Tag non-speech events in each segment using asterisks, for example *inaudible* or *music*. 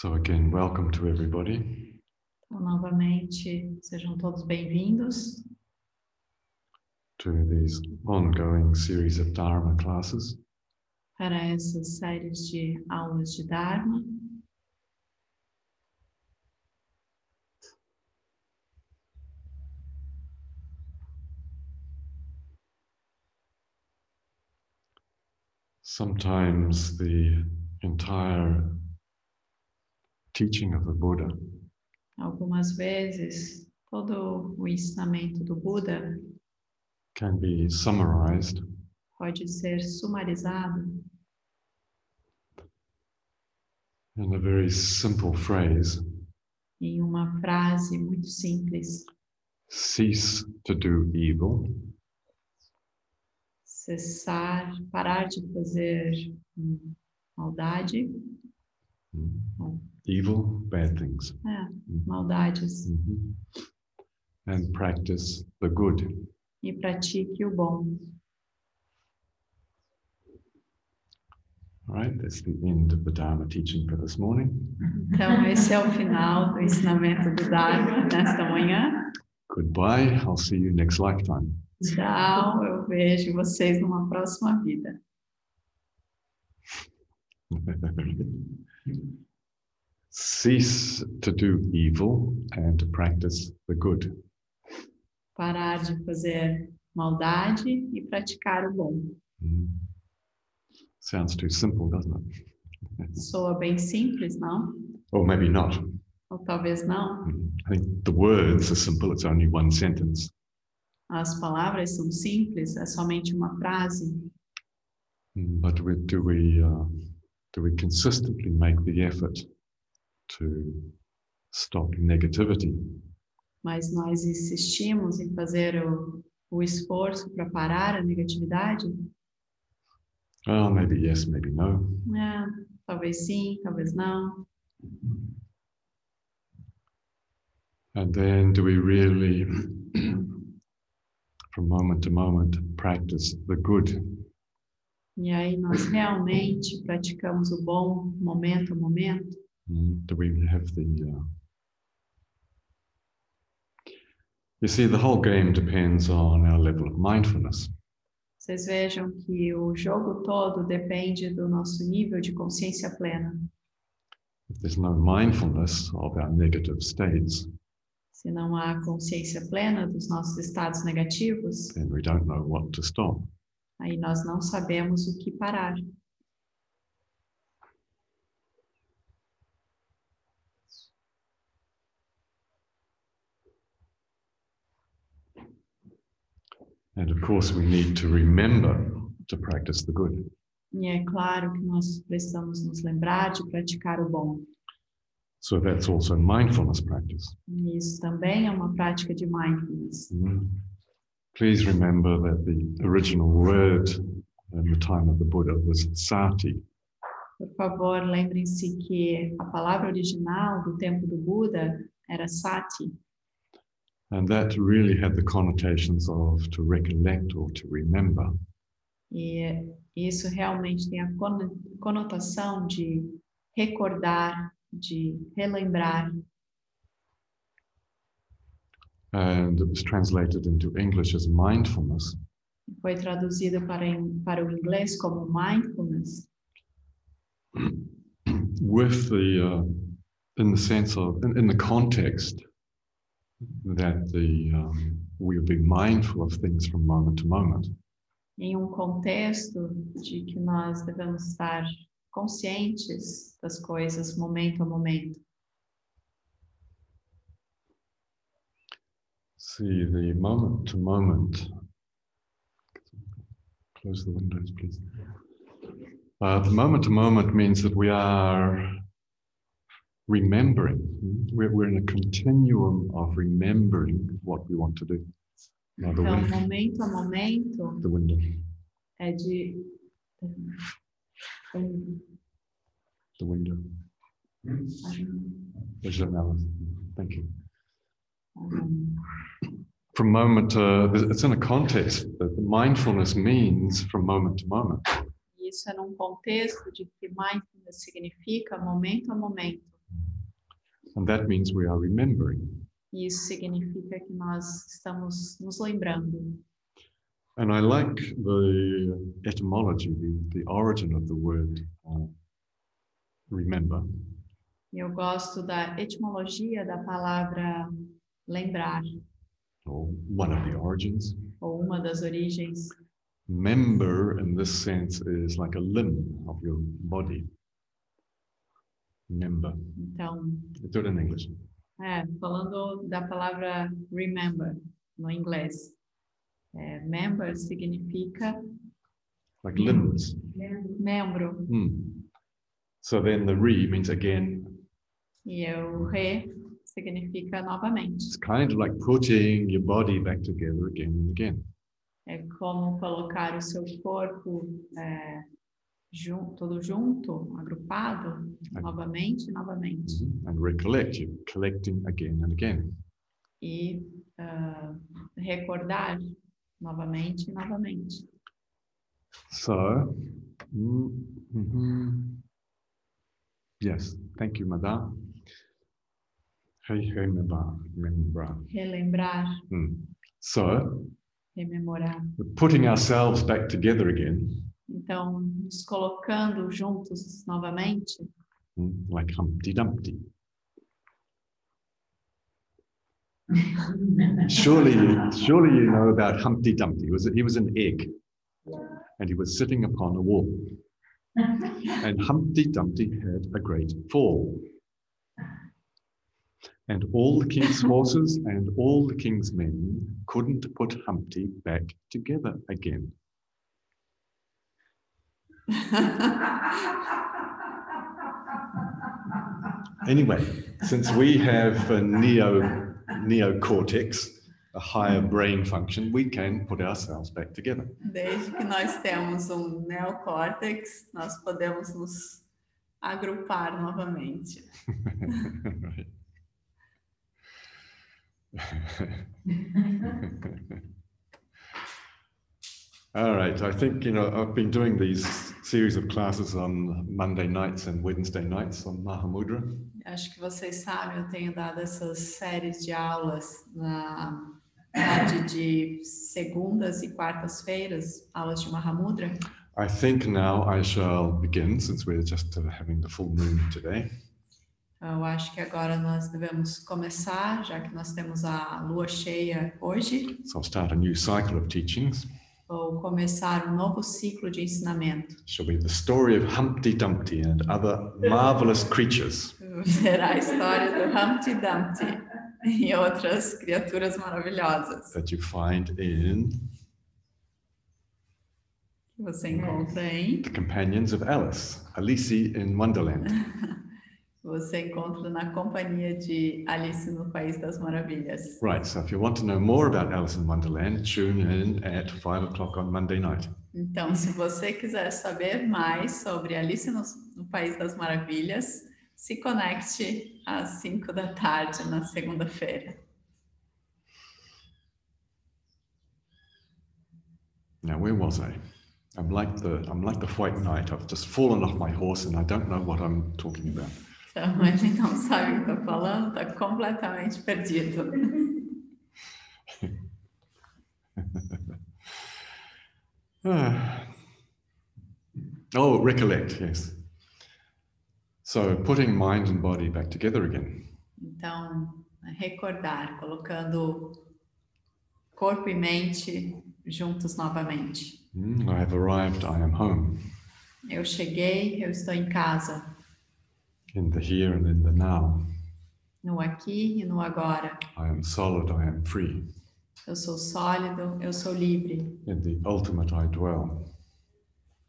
So, again, welcome to everybody. Então, novamente, sejam todos bem-vindos to these ongoing series of Dharma classes. para essas séries de aulas de Dharma. Sometimes the entire teaching of the Buddha. Algumas vezes, todo o ensinamento do Buda can be summarized. pode ser sumarizado in a very simple phrase em uma frase muito simples: cease to do evil. Cessar, parar de fazer hum, maldade, evil, bad things, é, maldades, Mhm. and practice the good. e pratique o bom. All right, that's the end of the Dharma teaching for this morning. Então, esse é o final do ensinamento do Dharma nesta manhã. Goodbye. I'll see you next lifetime. Tchau, eu vejo vocês numa próxima vida. Cease to do evil and to practice the good. Parar de fazer maldade e praticar o bom. Mm. Sounds too simple, doesn't it? Soa bem simples, não? Or maybe not. Ou talvez não. Mm. I think the words are simple, it's only one sentence. As palavras são simples, é somente uma frase. Mm, But we, do we uh, do we consistently make the effort to stop negativity? Mas nós insistimos em fazer o, o esforço para parar a negatividade? Oh, maybe yes, maybe no. É, talvez sim, talvez não. And then do we really, *clears throat* from moment to moment, practice the good? E aí nós realmente praticamos o bom momento a momento? Mm, Do we have the. Uh... You see, the whole game depends on our level of mindfulness. Vocês vejam que o jogo todo depende do nosso nível de consciência plena. If there's no mindfulness of our negative states, Se não há consciência plena dos nossos estados negativos, then we don't know what to stop. Aí nós não sabemos o que parar. And of course, we need to remember to practice the good. E é claro que nós precisamos nos lembrar de praticar o bom. So that's also mindfulness practice. Isso também é uma prática de mindfulness. Mm. Please remember that the original word in the time of the Buddha was sati. Por favor, lembrem-se que a palavra original do tempo do Buda era sati. And that really had the connotations of to recollect or to remember. E isso realmente tem a cono- conotação de recordar, de relembrar. And it was translated into English as mindfulness. Foi traduzido para, em- para o inglês como mindfulness, *clears throat* with the uh, in the sense of in, in the context that the um, we'll be mindful of things from moment to moment em um contexto de que nós devemos estar conscientes das coisas momento a momento. See the moment to moment. Close the windows please. Uh, the moment to moment means that we are remembering. We're, we're in a continuum of remembering what we want to do. Now the, Então, win- momento a momento the window. é de the window. There's that Alice. Thank you. Um, From moment to, it's in a context that the mindfulness means from moment to moment. isso é num contexto de que mindfulness significa momento a momento. And that means we are remembering. Isso significa que nós estamos nos lembrando. And I like the etymology, the, the origin of the word uh, remember. Eu gosto da etimologia da palavra lembrar, or one of the origins. ou uma das origens. Member, in this sense, is like a limb of your body. Member. Então, Do it in English. é, falando da palavra remember no inglês. É, member significa Like limbs. membro. Hmm. So then the re means again. E o re significa novamente. It's kind of like putting your body back together again and again. É como colocar o seu corpo é, jun- todo junto, agrupado, novamente e novamente. Mhm. And recollect, you're collecting again and again. E ah, recordar novamente e novamente. So, mm, mhm. yes, thank you, Madame. Remember. remember. Relembrar, Hmm. So, rememorar. putting ourselves back together again, Então, nos colocando juntos novamente, mm, like Humpty Dumpty. Surely, surely you know about Humpty Dumpty. He was, he was an egg, and he was sitting upon a wall. And Humpty Dumpty had a great fall. And all the king's horses and all the king's men couldn't put Humpty back together again. Anyway, since we have a neo neocortex, a higher brain function, we can put ourselves back together. desde que nós temos um neocórtex, nós podemos nos agrupar novamente. *laughs* *laughs* Right. *laughs* All right, I think, you know, I've been doing these series of classes on Monday nights and Wednesday nights on Mahamudra. Acho que vocês sabem, eu tenho dado essas séries de aulas na tarde de segundas e quartas-feiras, aulas de Mahamudra. I think now I shall begin, since we're just uh, having the full moon today. Eu acho que agora nós devemos começar, já que nós temos a lua cheia hoje, So I'll start a new cycle of teachings. ou começar um novo ciclo de ensinamento. Shall be the story of Humpty Dumpty and other marvelous creatures. Será a história do Humpty Dumpty e outras criaturas maravilhosas that you find in você encontra em The Companions of Alice, Alice in Wonderland. *laughs* você encontra na companhia de Alice no País das Maravilhas. Right, so if you want to know more about Alice in Wonderland, tune in at five o'clock on Monday night. Então, se você quiser saber mais sobre Alice no, no País das Maravilhas, se conecte às 5 da tarde na segunda-feira. Now, where was I? I'm like the I'm like the White Knight. I've just fallen off my horse and I don't know what I'm talking about. Então, *laughs* ele não sabe o que está falando, está completamente perdido. *laughs* Ah. Oh, recollect, yes. So putting mind and body back together again. Então, recordar, colocando corpo e mente juntos novamente. Hmm, I have arrived, I am home, Eu cheguei, eu estou em casa, in the here and in the now. no aqui e no agora. I am solid, I am free. Eu sou sólido, eu sou livre In the ultimate, I dwell.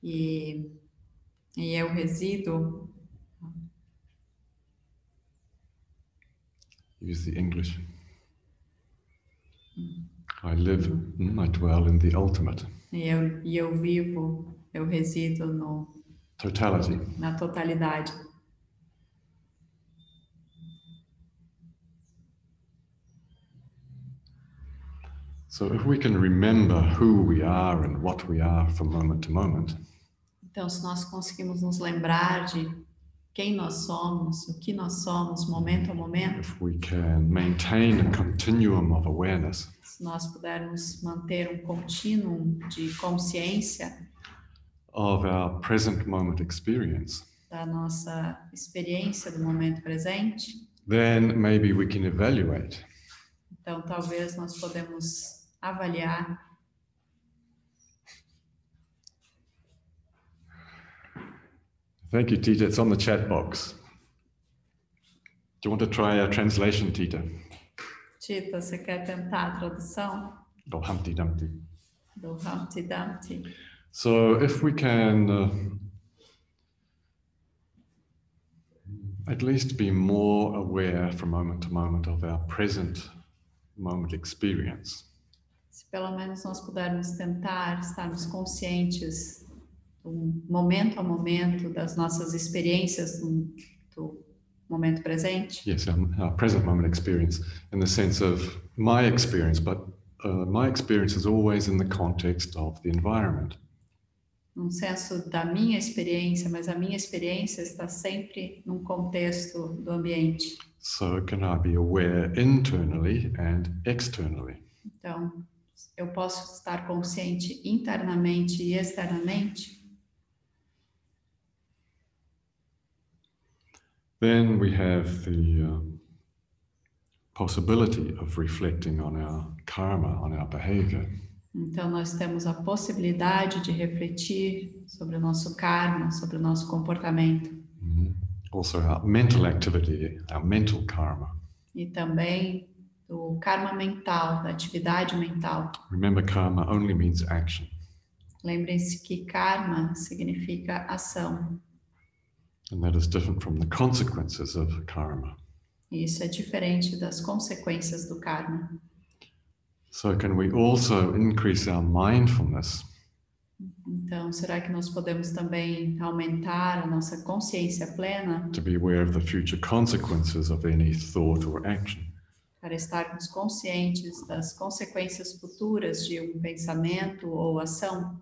e, e eu resido. Use the English. I live, mm, I dwell in the ultimate. E eu, e eu vivo, eu resido no, Totality. na totalidade. So if we can remember who we are and what we are from moment to moment, Então, se nós conseguimos nos lembrar de quem nós somos, o que nós somos, momento a momento, if we can maintain a continuum of awareness, se nós pudermos manter um contínuo de consciência of our present moment experience, da nossa experiência do momento presente, then maybe we can evaluate. Então talvez nós podemos avaliar Thank you, Tita. It's on the chat box. Do you want to try a translation, Tita? Tita, você quer tentar a tradução Or Humpty Dumpty? do Humpty Dumpty? So, if we can uh, at least be more aware from moment to moment of our present moment experience, Se pelo menos nós pudermos tentar estarmos conscientes do momento a momento das nossas experiências do, do momento presente, yes, our, our present moment experience, in the sense of my experience, but uh, my experience is always in the context of the environment. num senso da minha experiência, mas a minha experiência está sempre num contexto do ambiente. So, can I be aware internally and externally? Então, eu posso estar consciente internamente e externamente. Then we have the um, possibility of reflecting on our karma, on our behavior. Então, nós temos a possibilidade de refletir sobre o nosso karma, sobre o nosso comportamento Mhm. Also, our mental activity, our mental karma. e também do karma mental, da atividade mental. Remember, karma only means action. Lembrem-se que karma significa ação, And that is different from the consequences of karma. e isso é diferente das consequências do karma. So, can we also increase our mindfulness Então, será que nós podemos também aumentar a nossa consciência plena to be aware of the future consequences of any thought or action? Para estarmos conscientes das consequências futuras de um pensamento ou ação,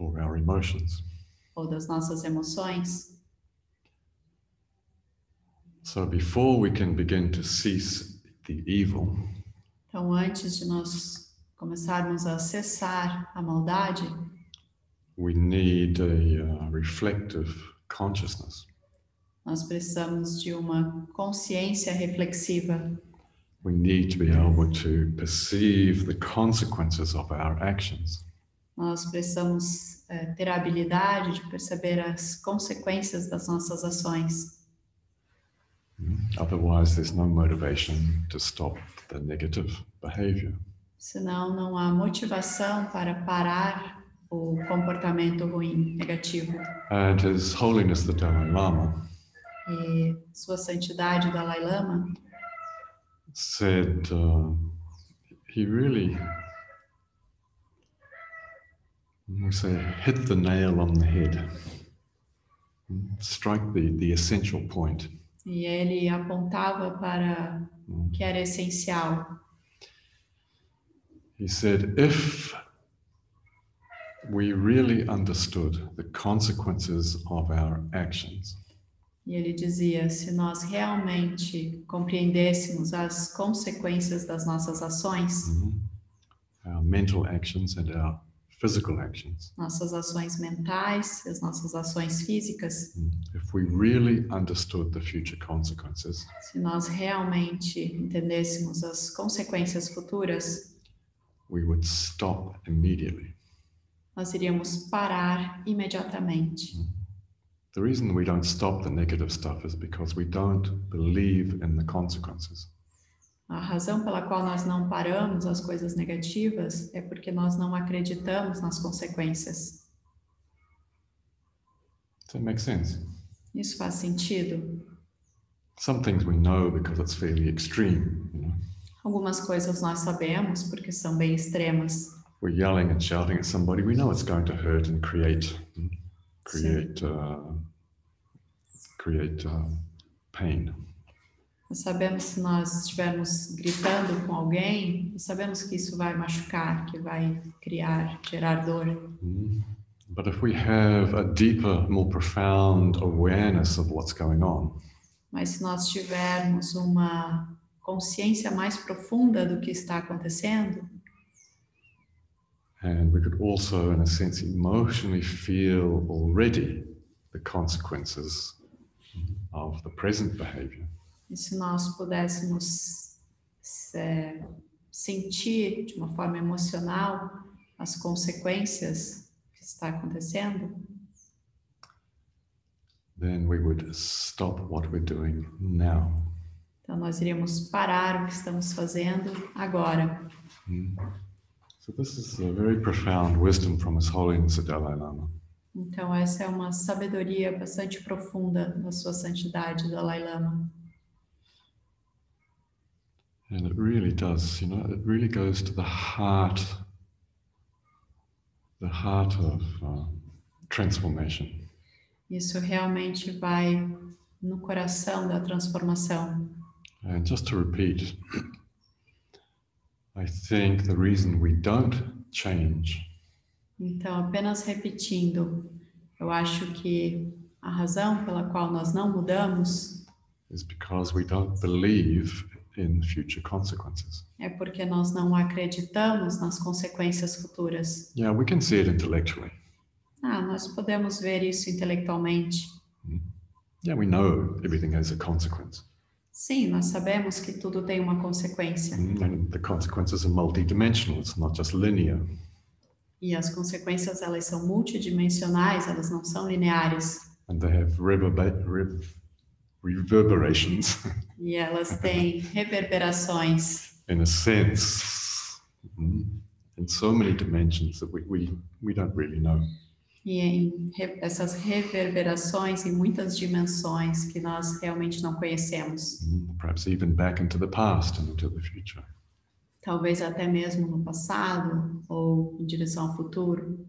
or our emotions. ou das nossas emoções? So, before we can begin to cease the evil, Então, antes de nós começarmos a cessar a maldade, we need a uh, reflective consciousness. nós precisamos de uma consciência reflexiva. We need to be able to perceive the consequences of our actions. Nós precisamos eh, ter a habilidade de perceber as consequências das nossas ações. Otherwise, there's no motivation to stop the negative behavior. Senão, não há motivação para parar o comportamento ruim, negativo. And His Holiness the Dalai Lama E Sua Santidade Dalai Lama said uh, he really, we say, hit the nail on the head, strike the, the essential point. e ele apontava para Mm. o que era essencial. He said, if we really understood the consequences of our actions, E ele dizia: se nós realmente compreendêssemos as consequências das nossas ações, mhm, our mental actions and our physical actions, nossas ações mentais, as nossas ações físicas, mm, if we really understood the future consequences, se nós realmente entendêssemos as consequências futuras, we would stop immediately. nós iríamos parar imediatamente. The reason we don't stop the negative stuff is because we don't believe in the consequences. A razão pela qual nós não paramos as coisas negativas é porque nós não acreditamos nas consequências. Does that make sense? Isso faz sentido? Some things we know because it's fairly extreme. You know? Algumas coisas nós sabemos porque são bem extremas. We're yelling and shouting at somebody, we know it's going to hurt and create mm, create uh, create uh, pain. Nós sabemos se nós estivermos gritando com alguém, sabemos que isso vai machucar, que vai criar, gerar dor. Mm. But if we have a deeper, more profound awareness of what's going on, Mas se nós tivermos uma consciência mais profunda do que está acontecendo, and we could also, in a sense, emotionally feel already the consequences of the present behavior, e se nós pudéssemos é, sentir de uma forma emocional as consequências que está acontecendo, then we would stop what we're doing now. então nós iríamos parar o que estamos fazendo agora. Mm. So this is a very profound wisdom from His Holiness the Dalai Lama. Então essa é uma sabedoria bastante profunda da sua santidade, Dalai Lama. And it really does, you know, it really goes to the heart, the heart of uh, transformation. Isso realmente vai no coração da transformação. And just to repeat, I think the reason we don't change Então, apenas repetindo, eu acho que a razão pela qual nós não mudamos is because we don't believe in future consequences. é porque nós não acreditamos nas consequências futuras. Yeah, we can see it intellectually. Ah, nós podemos ver isso intelectualmente. Yeah, we know everything has a consequence. Sim, nós sabemos que tudo tem uma consequência. Mm, And the consequences are multidimensional, it's not just linear. E as consequências, elas são multidimensionais, elas não são lineares. And they have reverba- re- reverberations, E elas têm reverberações *laughs* in a sense, mm, in so many dimensions that we, we, we don't really know. E em re- essas reverberações em muitas dimensões que nós realmente não conhecemos. Mm, Perhaps even back into the past and into the future. Talvez até mesmo no passado ou em direção ao futuro.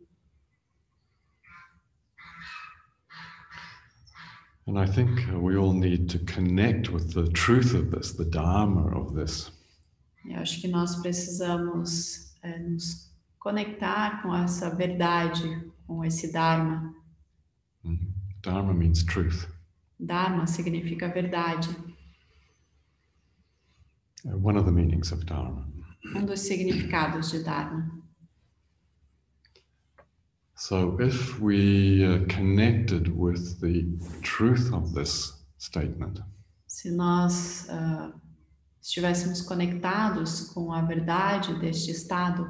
And I think uh, we all need to connect with the truth of this, the Dharma of this. Eu acho que nós precisamos é, nos conectar com essa verdade, com esse Dharma. Mm. Dharma means truth. Dharma significa verdade. Uh, one of the meanings of Dharma. Um dos significados de Dharma. So if we uh, connected with the truth of this statement, Se nós ah, estivéssemos conectados com a verdade deste estado,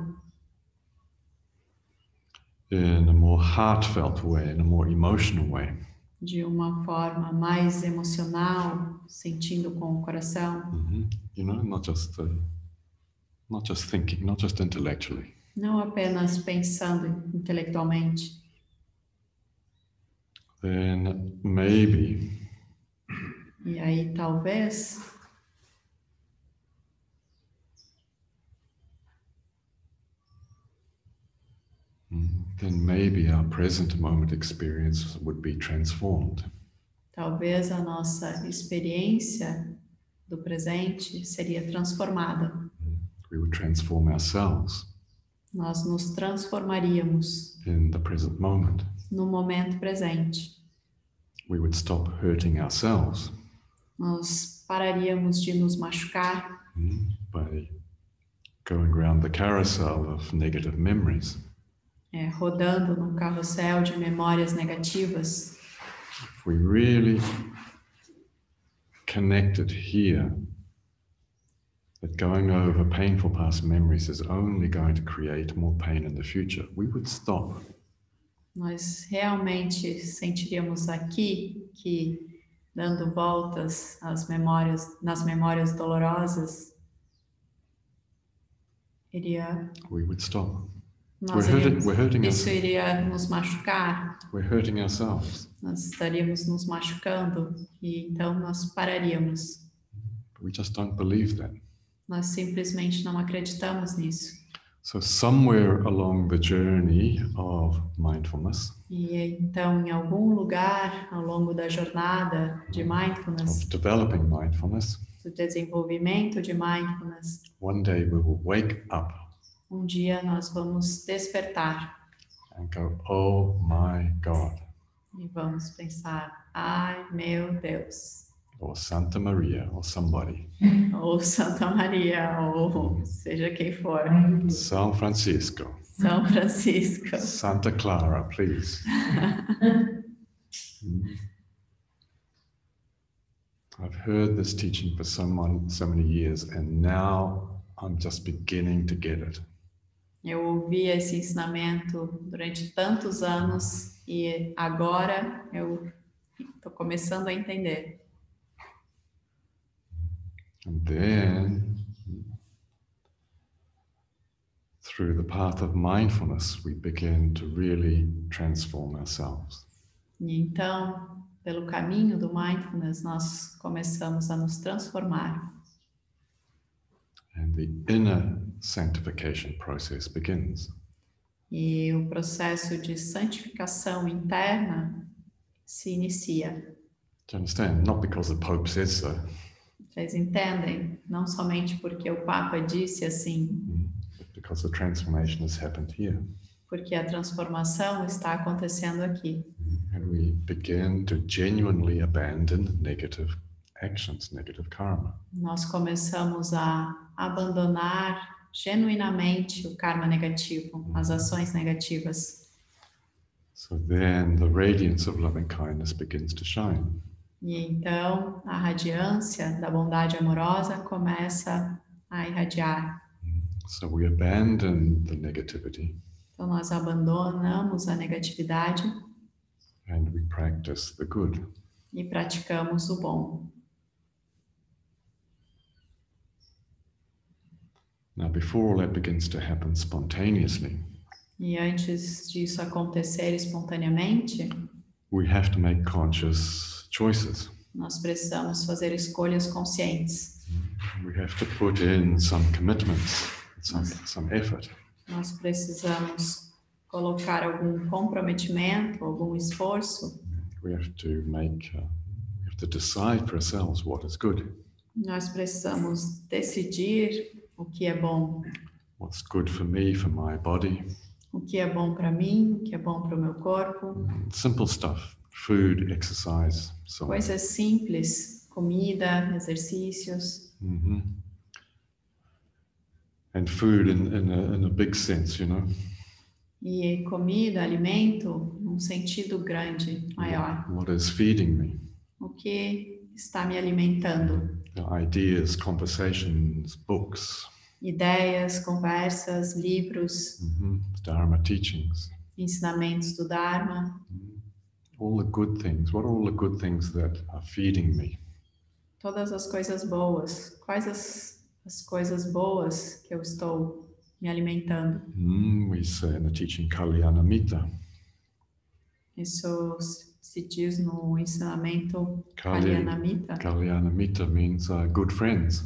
in a more heartfelt way, in a more emotional way, de uma forma mais emocional, sentindo com o coração, Mhm. you know, not just uh, not just thinking, not just intellectually, não apenas pensando intelectualmente, then maybe e aí talvez mm, then maybe our present moment experience would be transformed. talvez a nossa experiência do presente seria transformada. We would transform ourselves Nós nos transformaríamos in the present moment. no momento presente. We would stop hurting ourselves Nós pararíamos de nos machucar mm, by going around the carousel of negative memories. É, rodando num carrossel de memórias negativas. If we really connected here, that going over painful past memories is only going to create more pain in the future, we would stop. Nós realmente sentiríamos aqui que dando voltas às memórias, nas memórias dolorosas, iria We would stop. We're nós hurting, iríamos, we're hurting us. isso iria nos machucar, We're hurting ourselves. nós estaríamos nos machucando e então nós pararíamos. We just don't believe that. Nós simplesmente não acreditamos nisso. So somewhere along the journey of mindfulness, E então, em algum lugar ao longo da jornada de mindfulness, of developing mindfulness, do desenvolvimento de mindfulness, one day we will wake up um dia nós vamos despertar go, oh my God, E vamos pensar, ai meu Deus, or Santa Maria, or somebody, *laughs* ou Santa Maria, ou seja quem for, San Francisco, São Francisco. Santa Clara, please. *laughs* Mm. I've heard this teaching for so, mon- so many years, and now I'm just beginning to get it. Eu ouvi esse ensinamento durante tantos anos e agora eu estou começando a entender. And then, through the path of mindfulness, we begin to really transform ourselves. E então, pelo caminho do mindfulness, nós começamos a nos transformar. And the inner sanctification process begins. E o processo de santificação interna se inicia. Do you understand? Not because the Pope says so, Vocês entendem? Não somente porque o Papa disse assim, but because the transformation has happened here. porque a transformação está acontecendo aqui. And we begin to genuinely abandon negative actions, negative karma. Nós começamos a abandonar genuinamente o karma negativo, as ações negativas. So then the radiance of loving kindness begins to shine. E então a radiância da bondade amorosa começa a irradiar. So we abandon the negativity Então nós abandonamos a negatividade and we practice the good. e praticamos o bom. Now, before all that begins to happen spontaneously, E antes disso acontecer espontaneamente, we have to make conscious choices. nós precisamos fazer escolhas conscientes. We have to put in some commitments, some, some effort. Nós precisamos colocar algum comprometimento, algum esforço. We have to make, uh, we have to decide for ourselves what is good, Nós precisamos decidir o que é bom, what's good for me, for my body. o que é bom para mim, o que é bom para o meu corpo. Simple stuff food, exercise, so. Coisas simples, comida, exercícios. Mhm. And food in, in, a, in a big sense, you know. E comida, alimento, num sentido grande, maior. What is feeding me? O que está me alimentando? Ideas, conversations, books, Ideias, conversas, livros, mhm, Dharma teachings, ensinamentos do Dharma, all the good things. What are all the good things that are feeding me? todas as coisas boas. Quais as, as coisas boas que eu estou me alimentando? Mm, we say in the teaching Kalyana Mita. Isso se diz no ensinamento Kalyan, Kalyanamita. Kalyana Mita means uh, good friends,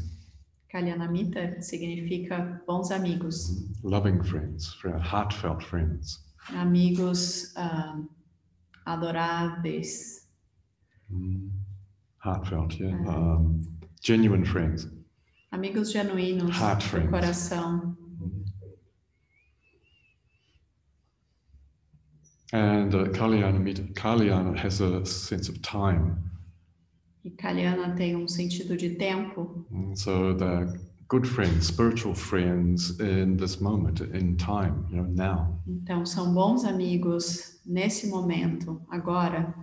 Kalyanamita significa bons amigos, mm, loving friends, fri- heartfelt friends. amigos ah, adoráveis, Mm, heartfelt, yeah. Mhm. Um, genuine friends. amigos genuínos Heart do friends. coração. And uh, Kalyana Kalyana has a sense of time. E Kalyana tem um sentido de tempo, Mm, So they're good friends, spiritual friends in this moment, in time, you know, now. então são bons amigos nesse momento, agora,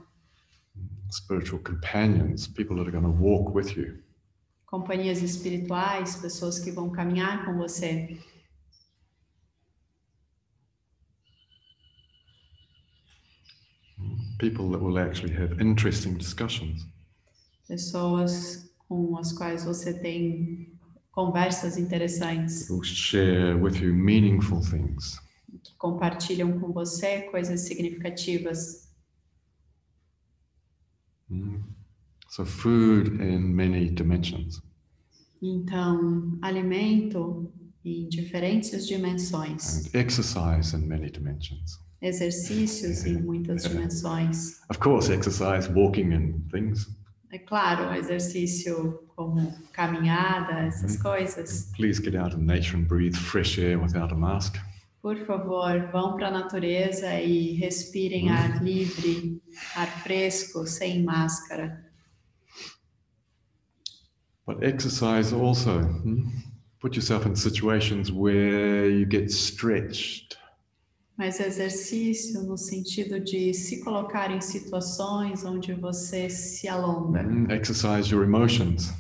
Spiritual companions, people that are going to walk with you. companhias espirituais, pessoas que vão caminhar com você. People that will actually have interesting discussions. pessoas com as quais você tem conversas interessantes, Who will share with you meaningful things. que compartilham com você coisas significativas. Mm. So food in many dimensions. Então, alimento em diferentes dimensões, and exercise in many dimensions. Exercícios em muitas dimensões. Of course, exercise, walking and things. É claro, exercício como caminhada, essas coisas. Please get out in nature and breathe fresh air without a mask. Por favor, vão para a natureza e respirem ar livre, ar fresco, sem máscara. But exercise also. hmm? Put yourself in situations where you get stretched. Mas exercício no sentido de se colocar em situações onde você se alonga, Hmm? Exercise your emotions.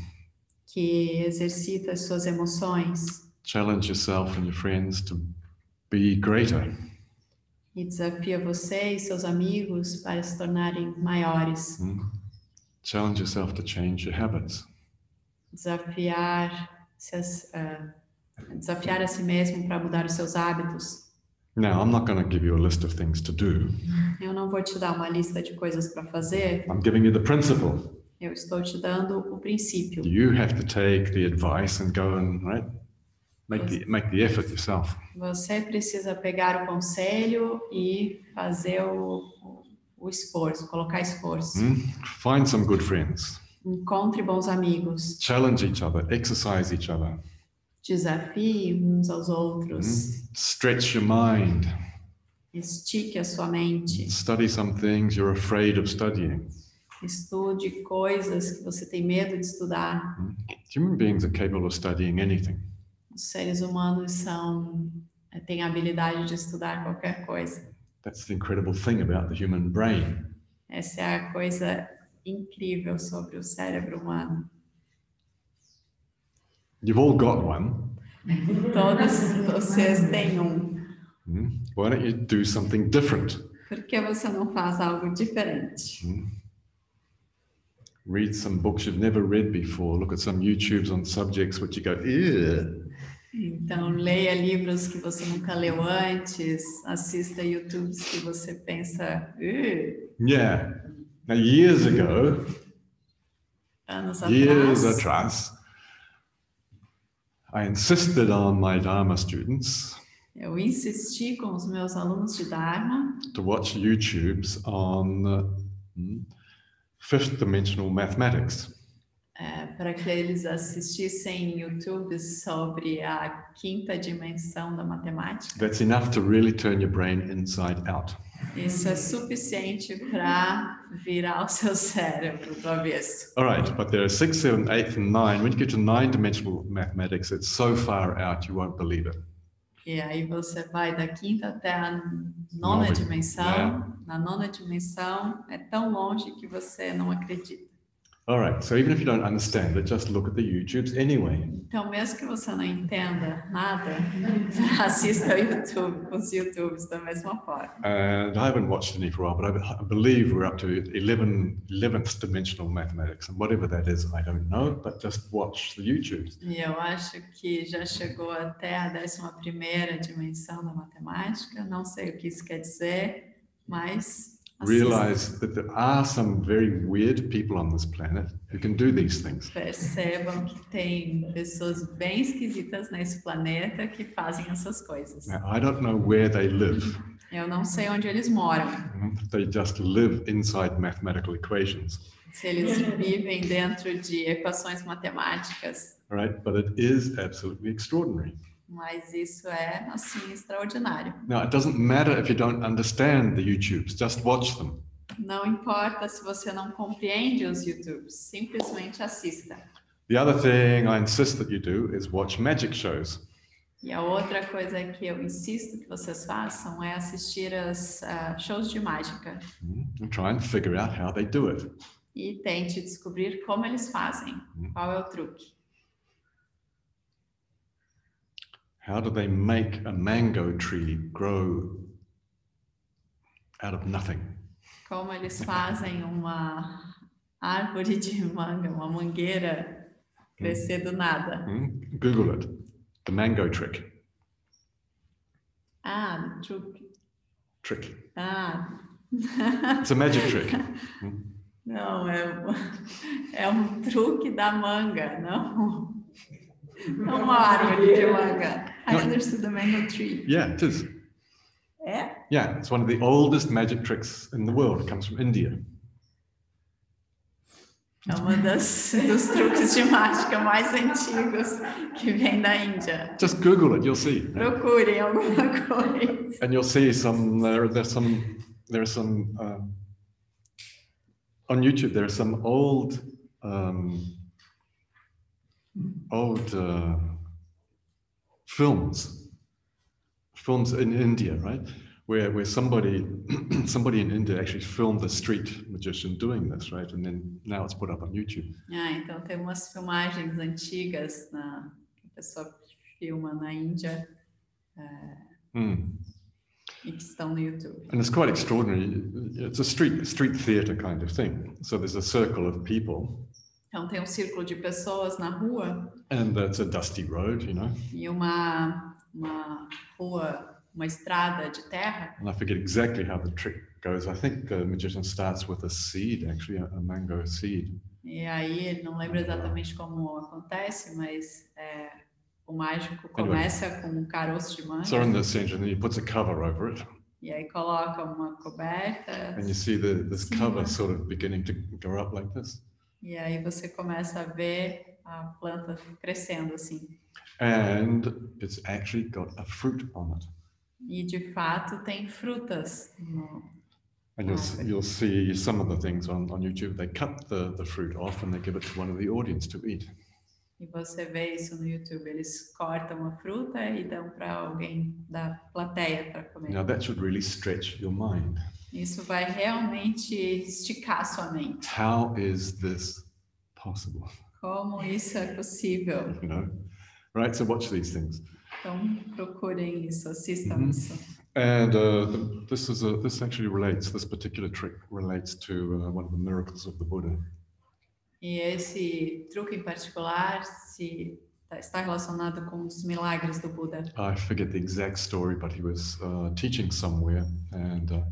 que exercita as suas emoções Challenge yourself and your friends to be greater. e desafia você e seus amigos para se tornarem maiores. hmm? Challenge yourself to change your habits. Desafiar, se as- ah, desafiar a si mesmo para mudar os seus hábitos. Now, I'm not going to give you a list of things to do. Eu não vou te dar uma lista de coisas para fazer, I'm giving you the principle. eu estou te dando o princípio. You have to take the advice and go and right make the make the effort yourself. Você precisa pegar o conselho e fazer o, o- o esforço, colocar esforço. Hmm? Find some good friends. Encontre bons amigos, Challenge each other. Exercise each other. Desafie uns aos outros, Hmm? Stretch your mind. estique a sua mente, Study some things you're afraid of studying. estude coisas que você tem medo de estudar. Human beings are capable of studying anything. Os seres humanos são eh, têm a habilidade de estudar qualquer coisa. That's the incredible thing about the human brain. Essa é a coisa incrível sobre o cérebro humano. You've all got one. Todos vocês têm um. Hmm? Why don't you do something different? Por que você não faz algo diferente? Read some books you've never read before. Look at some YouTubes on subjects which you go, ew. Então, leia livros que você nunca leu antes, assista YouTubes que você pensa, "Ugh", Yeah. Now, years ago, anos years atrás, I insisted on my Dharma students eu insisti com os meus alunos de Dharma to watch YouTubes on uh, hmm, fifth dimensional mathematics. é, para que eles assistissem YouTubes sobre a quinta dimensão da matemática. That's enough to really turn your brain inside out. Isso é suficiente para virar o seu cérebro do avesso. All right, but there are six, seven, eight, and nine. When you get to nine dimensional mathematics, it's so far out you won't believe it. E aí você vai da quinta até a nona Nove, dimensão. Na nona dimensão é tão longe que você não acredita. All right, so even if you don't understand it, just look at the YouTubes anyway. Então, mesmo que você não entenda nada, *laughs* assista YouTube, os YouTubes da mesma forma. And I haven't watched any for a while, but I, believe we're up to 11, 11th dimensional mathematics. And whatever that is, I don't know, but just watch the YouTubes. E eu acho que já chegou até a 11ª dimensão da matemática. Não sei o que isso quer dizer, mas. Realize that there are some very weird people on this planet who can do these things. Percebam que tem pessoas bem esquisitas nesse planeta que fazem essas coisas. Now, I don't know where they live. Eu não sei onde eles moram, mm-hmm. They just live inside mathematical equations. se eles vivem dentro de equações matemáticas, All right, but it is absolutely extraordinary. Mas isso é assim extraordinário. Now, it doesn't matter if you don't understand the YouTubes, just watch them. Não importa se você não compreende os YouTubes, simplesmente assista. The other thing I insist that you do is watch magic shows. E a outra coisa que eu insisto que vocês façam é assistir as ah, shows de mágica and try and figure out how they do it. e tente descobrir como eles fazem, Hum. qual é o truque. How do they make a mango tree grow out of nothing? Como eles fazem uma árvore de manga, uma mangueira crescer do nada. Mm? Google it. The mango trick. Ah, truque. Trick. Ah. It's a magic trick. *laughs* Não, é, é um truque da manga, não, não uma árvore de manga. I understood the mango tree. Yeah, it is. É? Yeah, it's one of the oldest magic tricks in the world. It comes from India. É uma das dos truques de mágica mais antigos que vem da Índia. Just Google it, you'll see. Procurem alguma coisa. And you'll see some there. There's some. There are some um, on YouTube. There are some old, um, old uh, films, films in India, right? Where where somebody *clears throat* somebody in India actually filmed a street magician doing this, right? And then now it's put up on YouTube. Ah, então tem umas filmagens antigas na que a pessoa filma na Índia que estão no YouTube. And it's quite extraordinary. It's a street street theatre kind of thing. So there's a circle of people, Então tem um círculo de pessoas na rua and it's a dusty road, you know. e uma uma rua, uma estrada de terra. And I forget exactly how the trick goes. I think the magician starts with a seed, actually, a, a mango seed. E aí não lembra exatamente como acontece, mas é, o mágico começa com um caroço de manga So in then he puts a cover over it, e aí coloca uma coberta and you see the this cover sort of beginning to go up like this. E aí você começa a ver a planta crescendo assim. And it's actually got a fruit on it. E de fato tem frutas. no- And you'll, you'll see some of the things on, on YouTube. They cut the, the fruit off and they give it to one of the audience to eat. E você vê isso no YouTube. Eles cortam a fruta e dão para alguém da plateia para comer. Now that should really stretch your mind. Isso vai realmente esticar sua mente. How is this possible? Como isso é possível? You know, right? So watch these things. Então procurem isso, assistam Mhm. isso. And uh, the, this is a, this actually relates. This particular trick relates to uh, one of the miracles of the Buddha. E esse truque em particular se está relacionado com os milagres do Buda. I forget the exact story, but he was uh, teaching somewhere, and uh,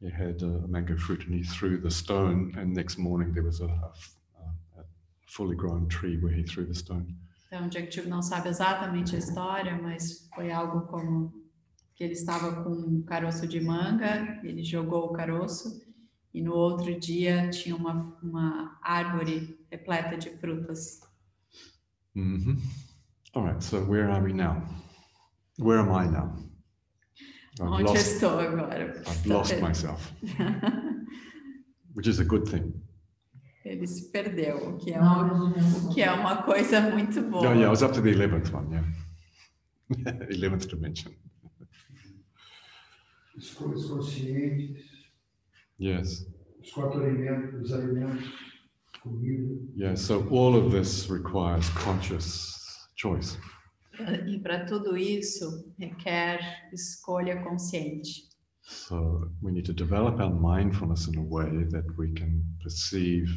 he had a mango fruit, and he threw the stone. And next morning there was a, a a- fully grown tree where he threw the stone. Então, Tube não sabe exatamente a história, mas foi algo como que ele estava com um caroço de manga, ele jogou o caroço e no outro dia tinha uma, uma árvore repleta de frutas. hmm All right. So where are we now? Where am I now? I've Onde eu lost. estou agora? I've lost vendo? myself, *laughs* which is a good thing. Ele se perdeu, o que é uma, o que é uma coisa muito boa. Oh, yeah, I was up to the eleventh one. Yeah, *laughs* eleventh dimension. os co- os conscientes, Yes. os quatro alimentos, os alimentos, comida, Yeah. So all of this requires conscious choice. E para tudo isso requer escolha consciente. So we need to develop our mindfulness in a way that we can perceive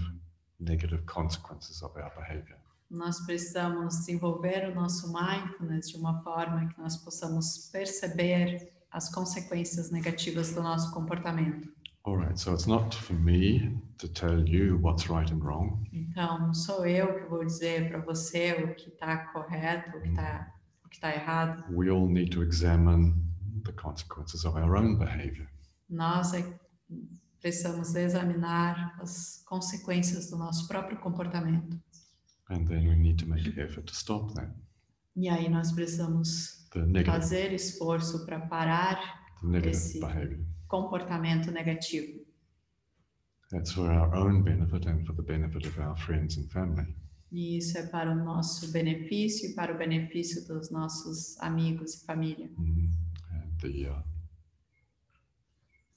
negative consequences of our behavior. Nós precisamos desenvolver o nosso mindfulness de uma forma que nós possamos perceber as consequências negativas do nosso comportamento. All right. So it's not for me to tell you what's right and wrong. Então, não sou eu que vou dizer para você o que está correto, o que está o que está errado. We all need to examine the consequences of our own behavior. Nós é, precisamos examinar as consequências do nosso próprio comportamento. And then we need to make effort to stop that. E aí nós precisamos fazer esforço para parar esse- behavior. Comportamento negativo. That's for our own benefit and for the benefit of our friends and family. E isso é para o nosso benefício e para o benefício dos nossos amigos e família. Mm, And the uh,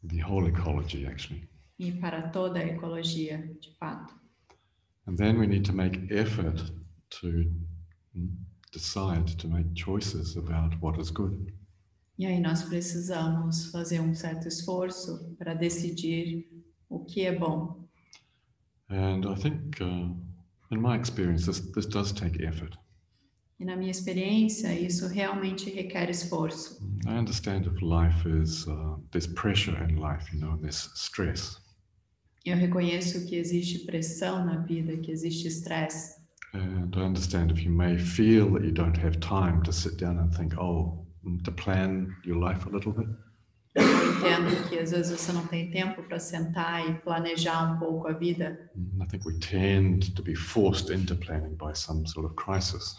the whole ecology actually. E para toda a ecologia, de fato. And then we need to make effort to mm, decide to make choices about what is good. E aí nós precisamos fazer um certo esforço para decidir o que é bom. And I think, uh, in my experience, this, this does take effort. E na minha experiência, isso realmente requer esforço. I understand if life is, uh, there's pressure in life, you know, there's stress. Eu reconheço que existe pressão na vida, que existe estresse. And I understand if you may feel that you don't have time to sit down and think, oh, to plan your life a little bit. Eu entendo que às vezes você não tem tempo para sentar e planejar um pouco a vida. Mm, I think we tend to be forced into planning by some sort of crisis.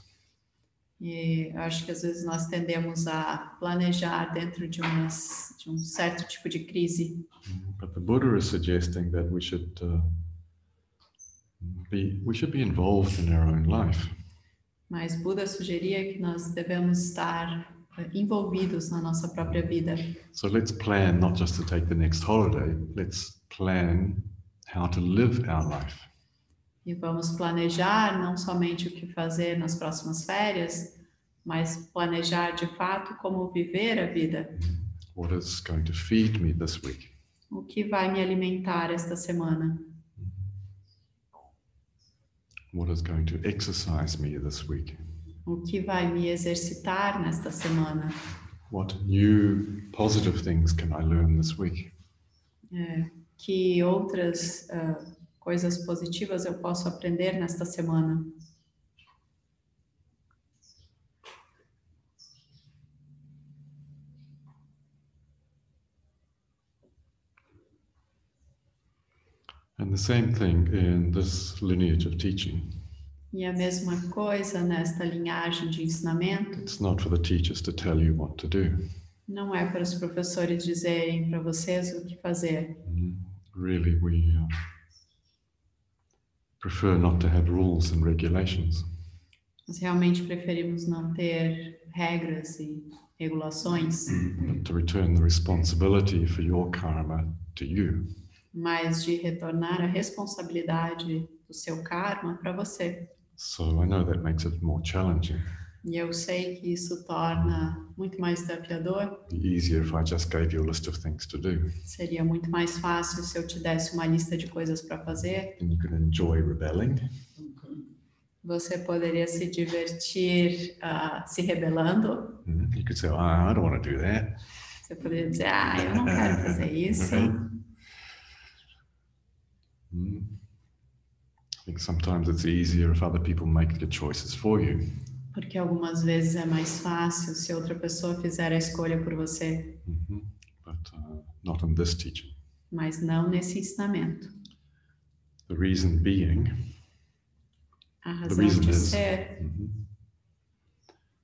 E eu acho que às vezes nós tendemos a planejar dentro de, umas, de um certo tipo de crise. Mm, But the Buddha is suggesting that we should uh, be we should be involved in our own life. Mas Buda sugeria que nós devemos estar envolvidos na nossa própria vida. So let's plan not just to take the next holiday. Let's plan how to live our life. E vamos planejar não somente o que fazer nas próximas férias, mas planejar de fato como viver a vida. What is going to feed me this week? O que vai me alimentar esta semana? What is going to exercise me this week? O que vai me exercitar nesta semana? What new positive things can I learn this week? É, que outras ah, coisas positivas eu posso aprender nesta semana? And the same thing in this lineage of teaching. E a mesma coisa nesta linhagem de ensinamento, It's not for the teachers to tell you what to do. não é para os professores dizerem para vocês o que fazer. Mm, Really, we uh, prefer not to have rules and regulations. Nós realmente preferimos não ter regras e regulações, but to return the responsibility for your karma to you. mas de retornar a responsabilidade do seu karma para você. So I know that makes it more challenging. E eu sei que isso torna muito mais desafiador. Easier if I just gave you a list of things to do. Seria muito mais fácil se eu te desse uma lista de coisas para fazer. And you could enjoy rebelling. Você poderia se divertir ah, se rebelando. Mm, You could say, oh, I don't want to do that. Você poderia dizer, ah, eu não quero fazer isso. *laughs* Mm. I think sometimes it's easier if other people make the choices for you. Porque algumas vezes é mais fácil se outra pessoa fizer a escolha por você, Mhm. But uh, not in this teaching. mas não nesse ensinamento. The reason being, A the razão reason de is ser mhm,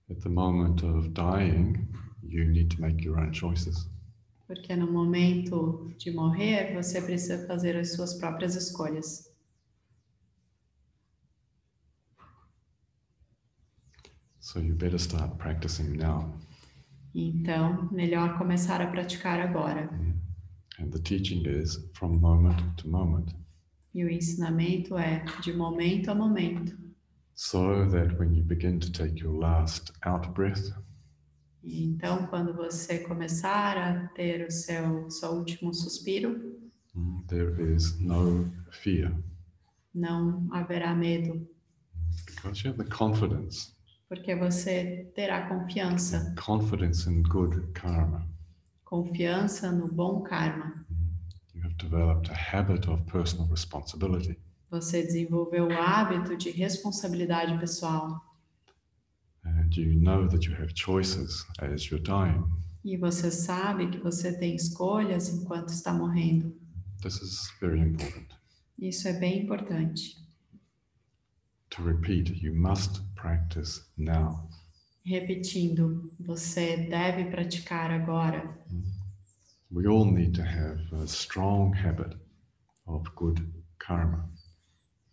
at the moment of dying, you need to make your own choices. porque no momento de morrer você precisa fazer as suas próprias escolhas. So you better start practicing now. Então, melhor começar a praticar agora. And the teaching is from moment to moment, E o ensinamento é de momento a momento. so that when you begin to take your last out breath, Então, quando você começar a ter o seu, seu último suspiro, mm, there is no fear não haverá medo, because you have the confidence, porque você terá confiança, confidence in good karma. confiança no bom karma. You have developed a habit of personal responsibility. Você desenvolveu o hábito de responsabilidade pessoal And you know that you have choices as you're dying. e você sabe que você tem escolhas enquanto está morrendo. This is very important. Isso é bem importante. To repeat, you must practice now. Repetindo, você deve praticar agora. We all need to have a strong habit of good karma.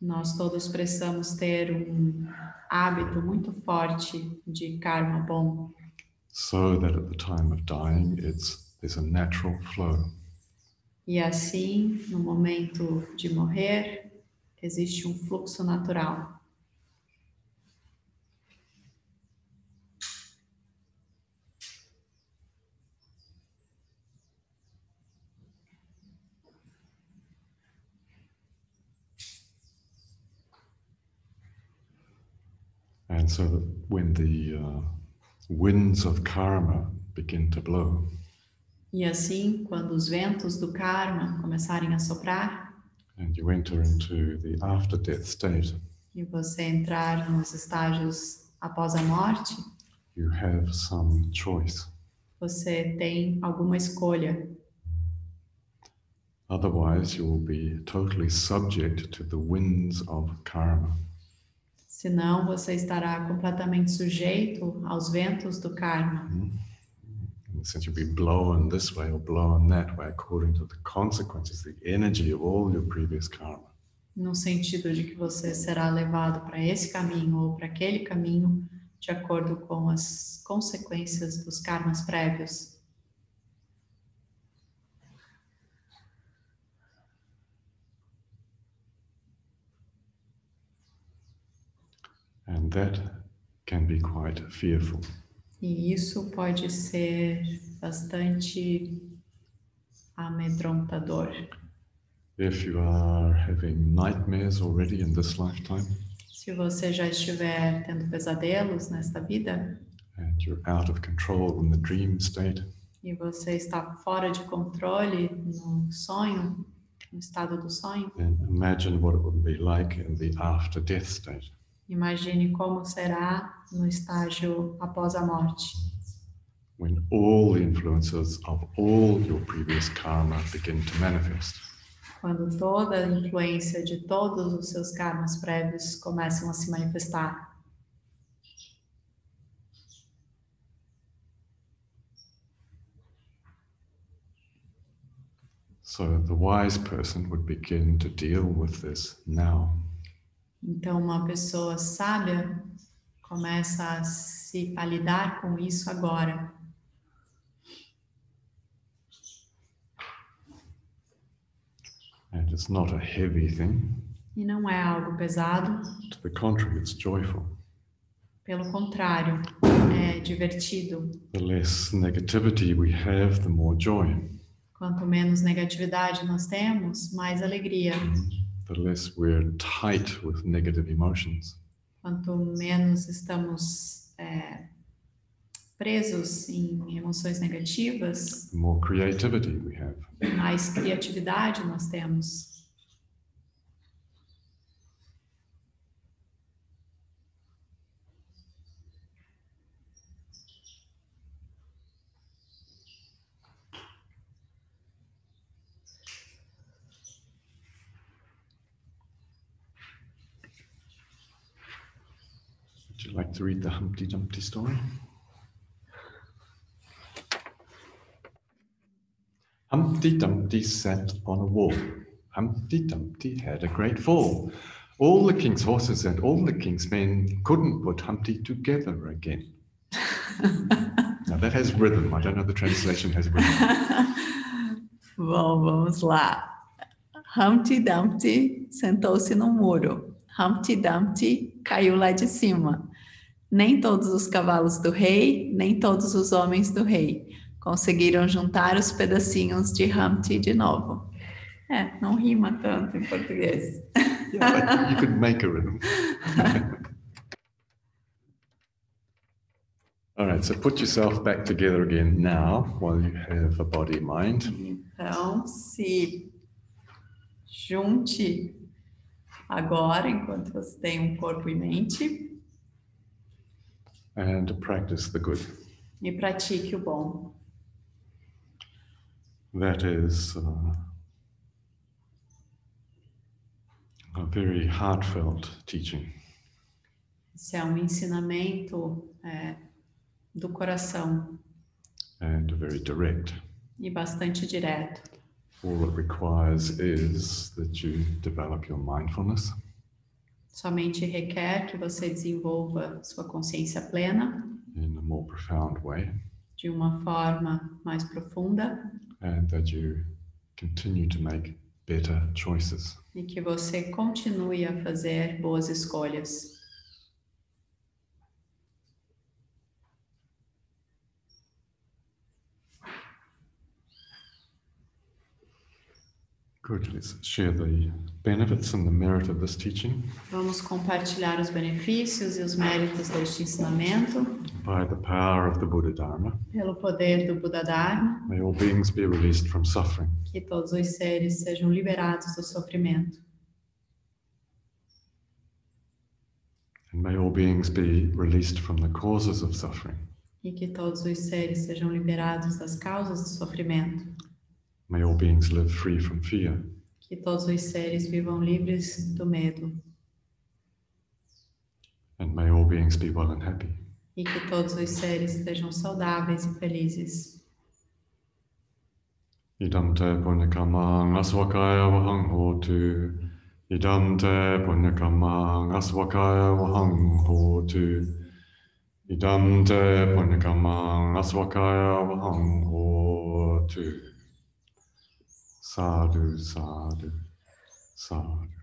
Nós todos precisamos ter um hábito muito forte de karma bom, so that at the time of dying it's there's a natural flow e assim, no momento de morrer, existe um fluxo natural. And so that when the uh, winds of karma begin to blow E assim, quando os ventos do karma começarem a soprar and you enter into the after death state e você entrar nos estágios após a morte, you have some choice você tem alguma escolha. Otherwise, you will be totally subject to the winds of karma. Senão você estará completamente sujeito aos ventos do karma. In the sense you'll be blown this way or blown that way according to the consequences, the energy of all your previous karma. No sentido de que você será levado para esse caminho ou para aquele caminho, de acordo com as consequências dos karmas prévios. And that can be quite fearful. E isso pode ser bastante amedrontador. If you are having nightmares already in this lifetime Se você já estiver tendo pesadelos nesta vida and you're out of control in the dream state, e você está fora de controle no sonho, no estado do sonho, then imagine what it would be like in the after death state. Imagine como será no estágio após a morte, when all the influences of all your previous karma begin to manifest. quando toda a influência de todos os seus karmas prévios começam a se manifestar. So the wise person would begin to deal with this now. Então, uma pessoa sábia começa a se a lidar com isso agora. And it's not a heavy thing. E não é algo pesado, To the contrary, it's joyful. pelo contrário, é divertido. The less negativity we have, the more joy. Quanto menos negatividade nós temos, mais alegria. The less we're tight with negative emotions. Quanto menos estamos é, presos em emoções negativas, The more creativity we have. mais criatividade nós temos. Like to read the Humpty Dumpty story? Humpty Dumpty sat on a wall. Humpty Dumpty had a great fall. All the king's horses and all the king's men couldn't put Humpty together again. *laughs* now that has rhythm. I don't know the translation has rhythm. *laughs* Bom, vamos lá. Humpty Dumpty sentou-se no muro. Humpty Dumpty caiu lá de cima. Nem todos os cavalos do rei, nem todos os homens do rei conseguiram juntar os pedacinhos de Humpty de novo. É, não rima tanto em português. yeah, but you could make a rhythm. *laughs* All right, so put yourself back together again now while you have a body and mind. Então, se junte agora, enquanto você tem um corpo e mente, and to practice the good. e pratique o bom. That is uh, a very heartfelt teaching. Esse é um ensinamento é, do coração and very direct. e bastante direto. All it requires is that you develop your mindfulness Somente requer que você desenvolva sua consciência plena in a more profound way de uma forma mais profunda and that you continue to make better choices. e que você continue a fazer boas escolhas. Good. Let's share the benefits and the merit of this teaching. Vamos compartilhar os benefícios e os méritos deste ensinamento By the power of the Buddha Dharma, pelo poder do Buda Dharma, may all beings be released from suffering. que todos os seres sejam liberados do sofrimento And may all beings be released from the causes of suffering. E que todos os seres sejam liberados das causas do sofrimento. May all beings live free from fear. Que todos os seres vivam livres do medo. And may all beings be well and happy. E que todos os seres estejam saudáveis e felizes. Idam te punyakamang aswakaya vahang hotu. Idam te punyakamang aswakaya vahang hotu. Idam te punyakamang aswakaya vahang hotu. Sadhu, sadhu, sadhu.